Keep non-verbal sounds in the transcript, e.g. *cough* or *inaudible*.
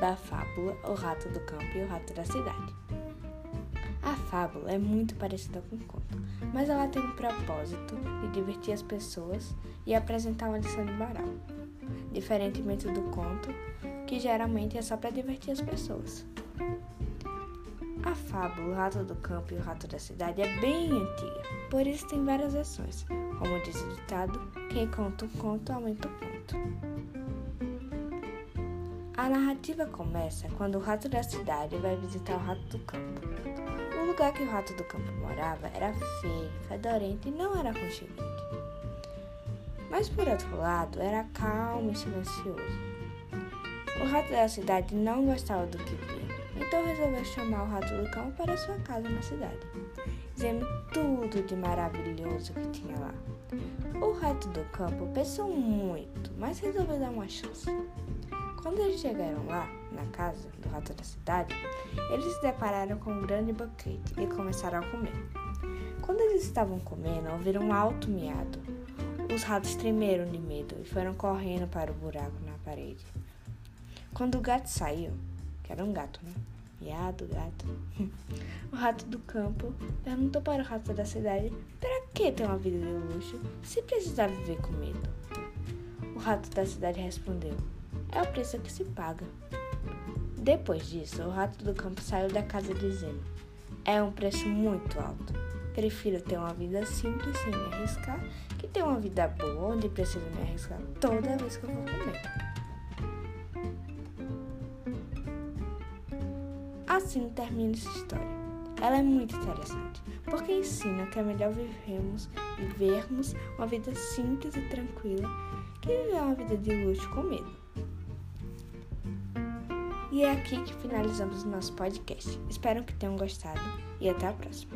da fábula O Rato do Campo e o Rato da Cidade. A fábula é muito parecida com o conto, mas ela tem o propósito de divertir as pessoas e apresentar uma lição de moral, diferentemente do conto, que geralmente é só para divertir as pessoas. A fábula O Rato do Campo e o Rato da Cidade é bem antiga, por isso tem várias versões. Como diz o ditado, quem conta um conto aumenta o conto. A narrativa começa quando o rato da cidade vai visitar o rato do campo. O lugar que o rato do campo morava era feio, fedorento e não era aconchegante. Mas por outro lado, era calmo e silencioso. O rato da cidade não gostava do que via então resolveu chamar o rato do campo para sua casa na cidade, dizendo tudo de maravilhoso que tinha lá. O rato do campo pensou muito, mas resolveu dar uma chance. Quando eles chegaram lá, na casa do rato da cidade, eles se depararam com um grande banquete e começaram a comer. Quando eles estavam comendo, ouviram um alto miado. Os ratos tremeram de medo e foram correndo para o buraco na parede. Quando o gato saiu, que era um gato, né? Miado, gato. *laughs* o rato do campo perguntou para o rato da cidade para que ter uma vida de luxo se precisar viver com medo. O rato da cidade respondeu: É o preço que se paga. Depois disso, o rato do campo saiu da casa dizendo: É um preço muito alto. Prefiro ter uma vida simples sem me arriscar que ter uma vida boa onde preciso me arriscar toda vez que eu vou comer. Assim termina essa história. Ela é muito interessante, porque ensina que é melhor vivermos, vivermos uma vida simples e tranquila que viver uma vida de luxo com medo. E é aqui que finalizamos o nosso podcast. Espero que tenham gostado e até a próxima.